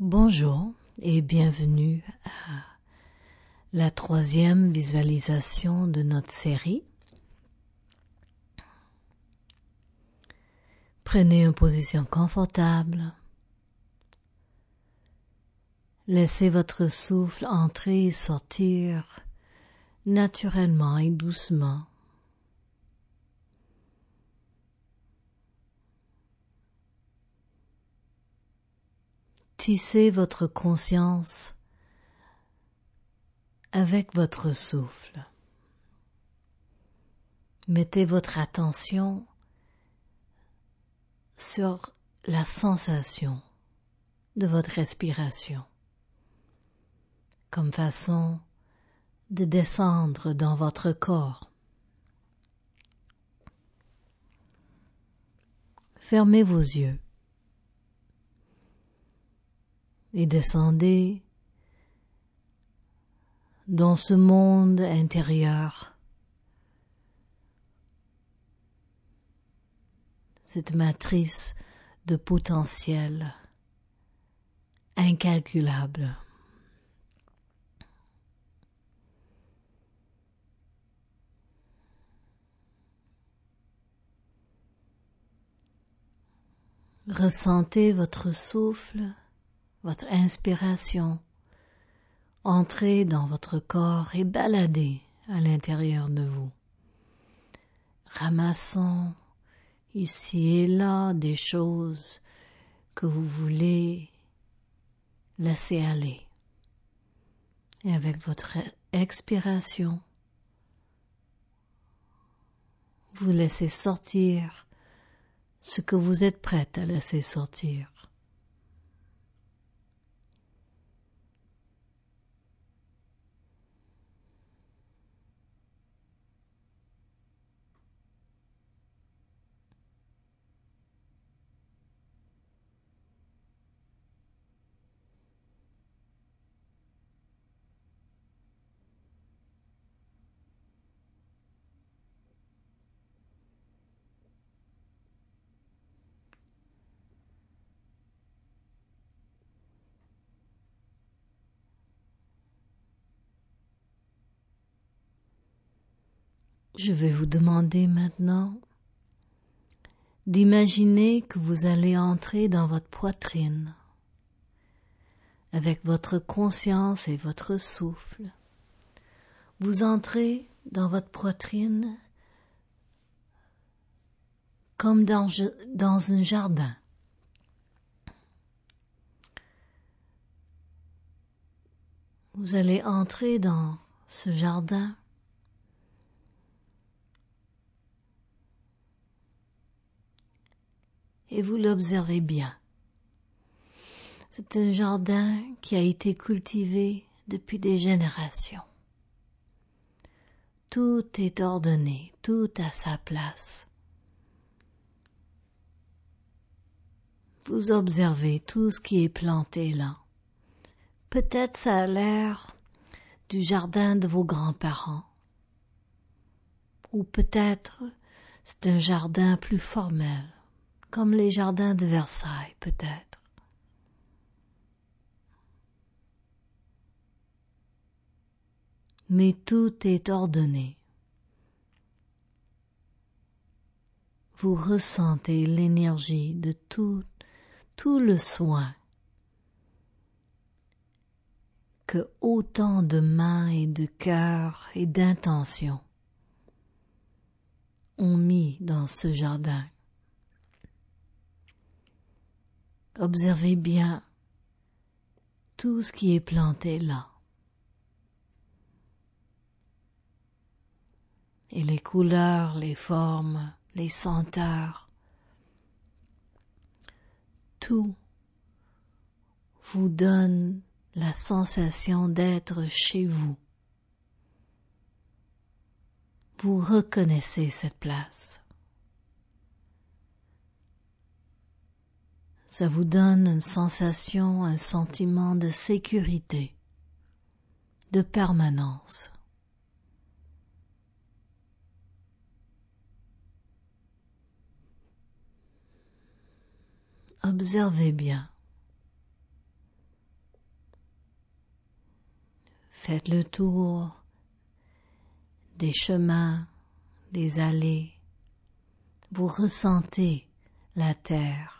Bonjour et bienvenue à la troisième visualisation de notre série. Prenez une position confortable. Laissez votre souffle entrer et sortir naturellement et doucement. Votre conscience avec votre souffle. Mettez votre attention sur la sensation de votre respiration comme façon de descendre dans votre corps. Fermez vos yeux et descendez dans ce monde intérieur, cette matrice de potentiel incalculable. Ressentez votre souffle, votre inspiration, entrer dans votre corps et balader à l'intérieur de vous. Ramassons ici et là des choses que vous voulez laisser aller. Et avec votre expiration, vous laissez sortir ce que vous êtes prête à laisser sortir. Je vais vous demander maintenant d'imaginer que vous allez entrer dans votre poitrine avec votre conscience et votre souffle. Vous entrez dans votre poitrine comme dans, un jardin. Vous allez entrer dans ce jardin et vous l'observez bien. C'est un jardin qui a été cultivé depuis des générations. Tout est ordonné, tout à sa place. Vous observez tout ce qui est planté là. Peut-être ça a l'air du jardin de vos grands-parents. Ou peut-être c'est un jardin plus formel comme les jardins de Versailles peut-être. Mais tout est ordonné. Vous ressentez l'énergie de tout, tout le soin que autant de mains et de cœurs et d'intentions ont mis dans ce jardin. Observez bien tout ce qui est planté là. Et les couleurs, les formes, les senteurs, tout vous donne la sensation d'être chez vous. Vous reconnaissez cette place. Ça vous donne une sensation, un sentiment de sécurité, de permanence. Observez bien. Faites le tour des chemins, des allées. Vous ressentez la terre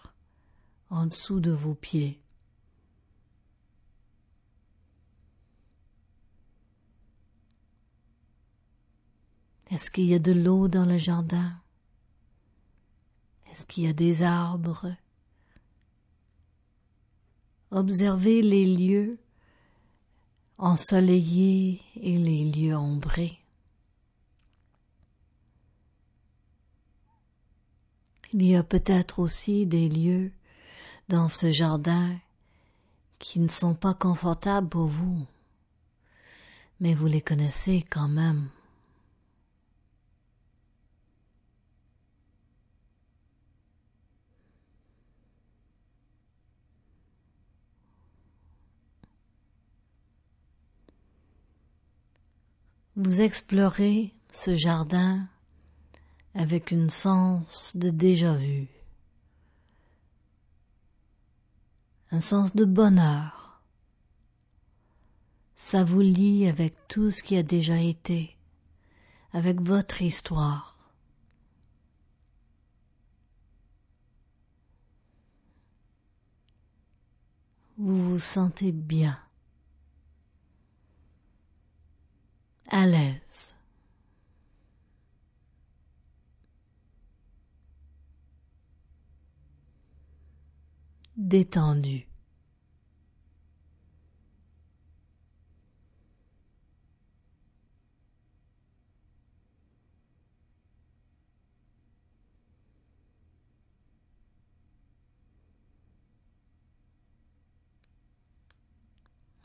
en dessous de vos pieds. Est-ce qu'il y a de l'eau dans le jardin? Est-ce qu'il y a des arbres? Observez les lieux ensoleillés et les lieux ombrés. Il y a peut-être aussi des lieux dans ce jardin qui ne sont pas confortables pour vous, mais vous les connaissez quand même. Vous explorez ce jardin avec une sens de déjà-vu, un sens de bonheur. Ça vous lie avec tout ce qui a déjà été, avec votre histoire. Vous vous sentez bien. à l'aise. Détendu.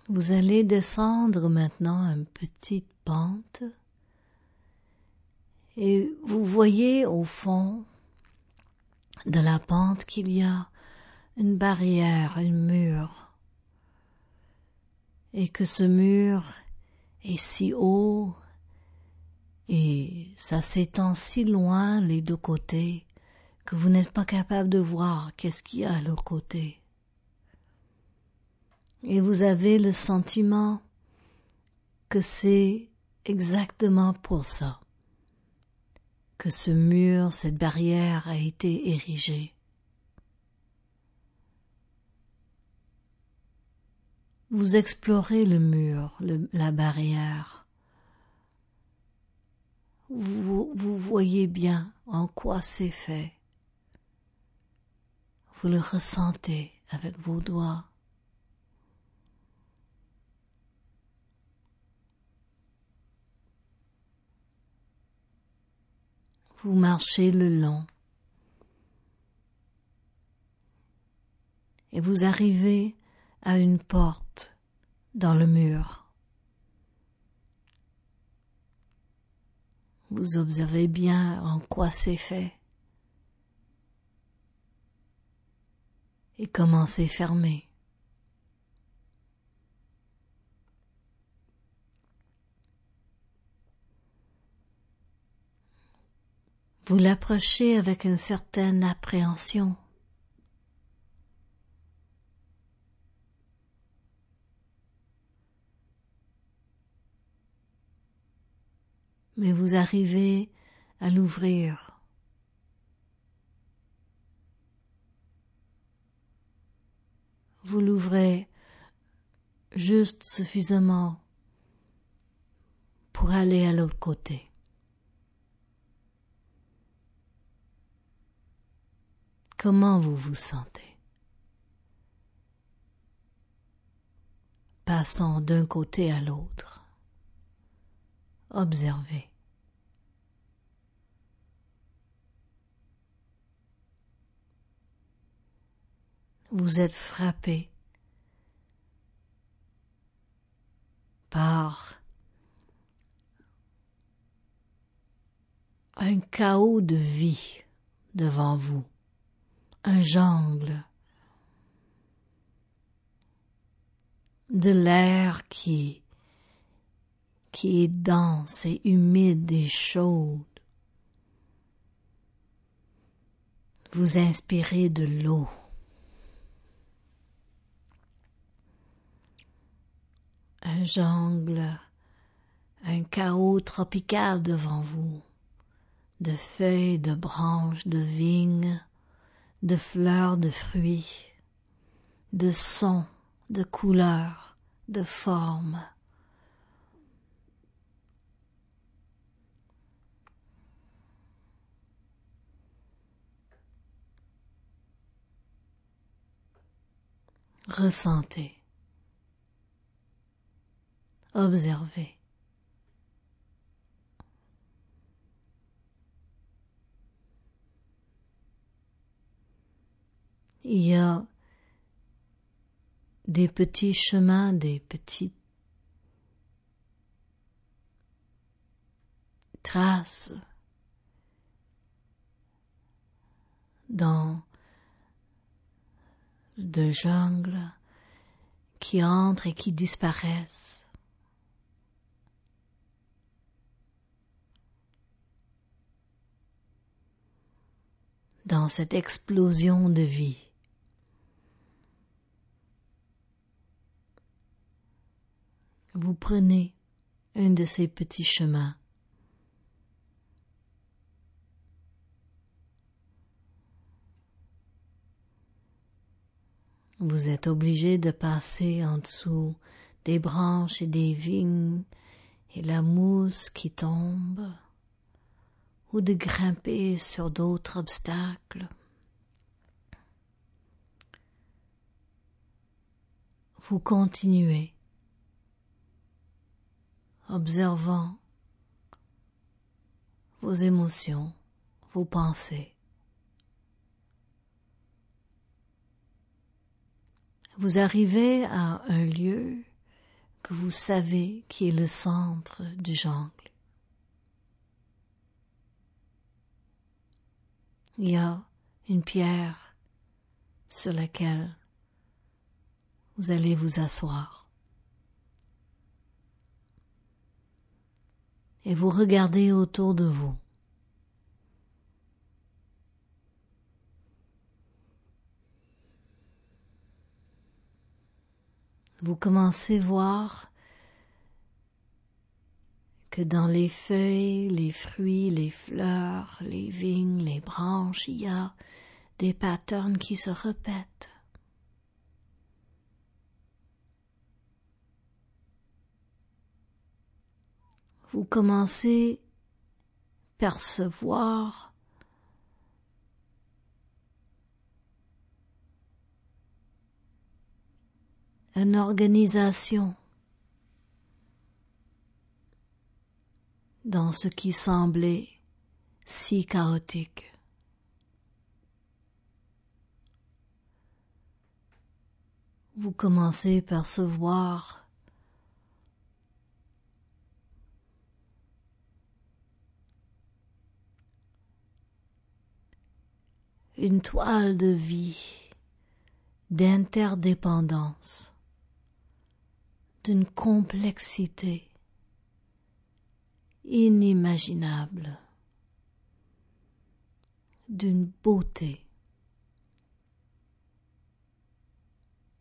Vous allez descendre maintenant une petite pente et vous voyez au fond de la pente qu'il y a une barrière, un mur, et que ce mur est si haut et ça s'étend si loin les deux côtés que vous n'êtes pas capable de voir qu'est-ce qu'il y a à l'autre côté. Et vous avez le sentiment que c'est exactement pour ça que ce mur, cette barrière a été érigée. Vous explorez le mur, la barrière. Vous, voyez bien en quoi c'est fait. Vous le ressentez avec vos doigts. Vous marchez le long et vous arrivez à une porte dans le mur. Vous observez bien en quoi c'est fait et comment c'est fermé. Vous l'approchez avec une certaine appréhension. Mais vous arrivez à l'ouvrir. Vous l'ouvrez juste suffisamment pour aller à l'autre côté. Comment vous vous sentez? Passant d'un côté à l'autre. Observez. Vous êtes frappé par un chaos de vie devant vous un jungle, de l'air qui, qui est dense et humide et chaude. Vous inspirez de l'eau. Un un jungle, un chaos tropical devant vous, de feuilles, de branches, de vignes, de fleurs, de fruits, de sons, de couleurs, de formes. Ressentez. Observez. Il y a des petits chemins, des petites traces dans de jungle qui entrent et qui disparaissent. dans cette explosion de vie. Vous prenez un de ces petits chemins. Vous êtes obligé de passer en dessous des branches et des vignes et la mousse qui tombe, ou de grimper sur d'autres obstacles. Vous continuez, observant vos émotions, vos pensées. Vous arrivez à un lieu que vous savez qui est le centre du jungle. Il y a une pierre sur laquelle vous allez vous asseoir. Et vous regardez autour de vous. Vous commencez voir que dans les feuilles, les fruits, les fleurs, les vignes, les branches, il y a des patterns qui se répètent. Vous commencez percevoir une organisation. Dans ce qui semblait si chaotique. Vous commencez à percevoir une toile de vie, d'interdépendance d'une complexité inimaginable, d'une beauté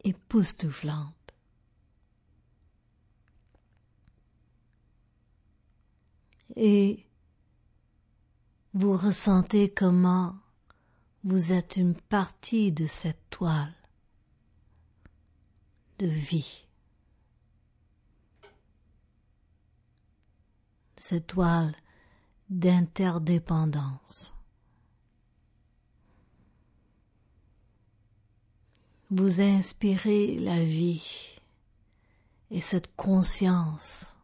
époustouflante. Et vous ressentez comment vous êtes une partie de cette toile de vie. Cette toile d'interdépendance. Vous inspirez la vie et cette conscience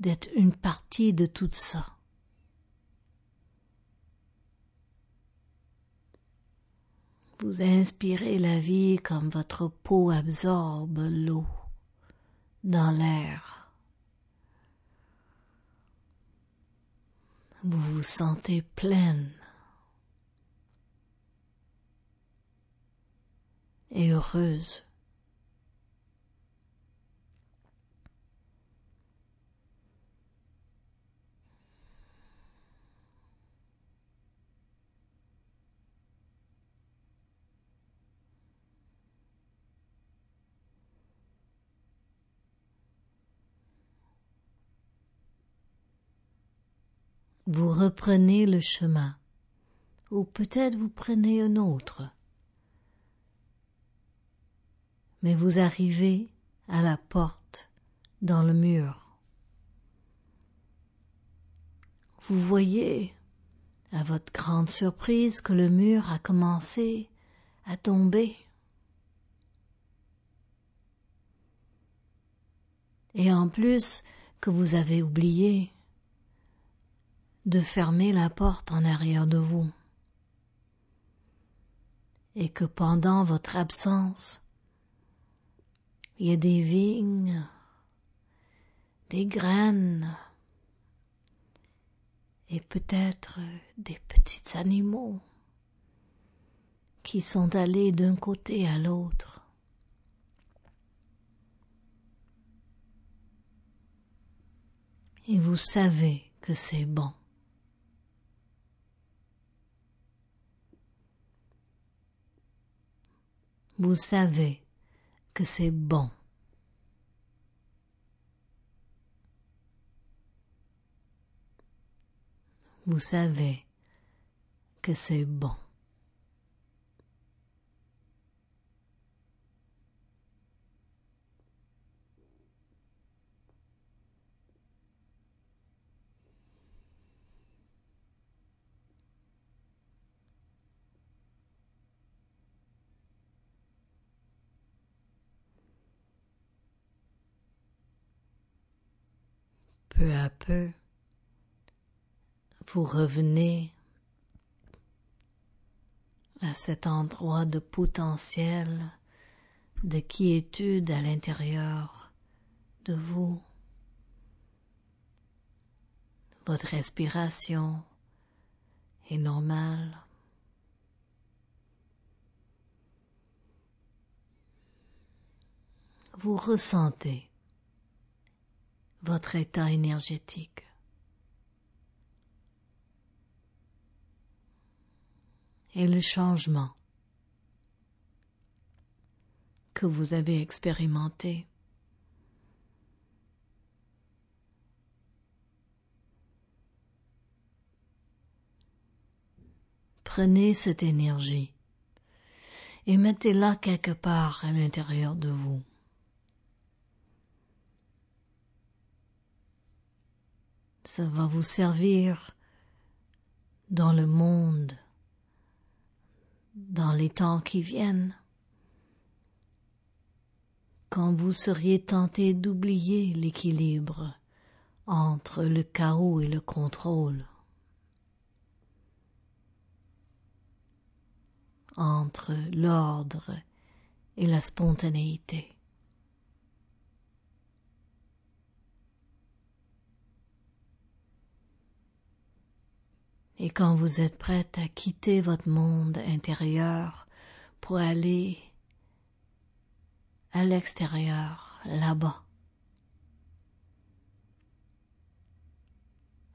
d'être une partie de tout ça. Vous inspirez la vie comme votre peau absorbe l'eau dans l'air. Vous vous sentez pleine et heureuse. Vous reprenez le chemin, ou peut-être vous prenez un autre. Mais vous arrivez à la porte dans le mur. Vous voyez, à votre grande surprise, que le mur a commencé à tomber. Et en plus que vous avez oublié de fermer la porte en arrière de vous. Et que pendant votre absence, il y a des vignes, des graines et peut-être des petits animaux qui sont allés d'un côté à l'autre. Et vous savez que c'est bon. Vous savez que c'est bon. Vous savez que c'est bon. Peu à peu, vous revenez à cet endroit de potentiel, de quiétude à l'intérieur de vous. Votre respiration est normale. Vous ressentez votre état énergétique. Et le changement que vous avez expérimenté. Prenez cette énergie et mettez-la quelque part à l'intérieur de vous. Ça va vous servir dans le monde, dans les temps qui viennent, quand vous seriez tenté d'oublier l'équilibre entre le chaos et le contrôle, entre l'ordre et la spontanéité. Et quand vous êtes prête à quitter votre monde intérieur pour aller à l'extérieur, là-bas,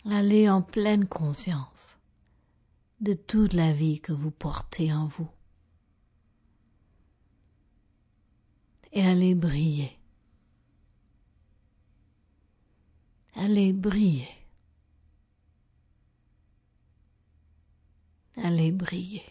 allez en pleine conscience de toute la vie que vous portez en vous. Et allez briller. Allez briller. Allez briller.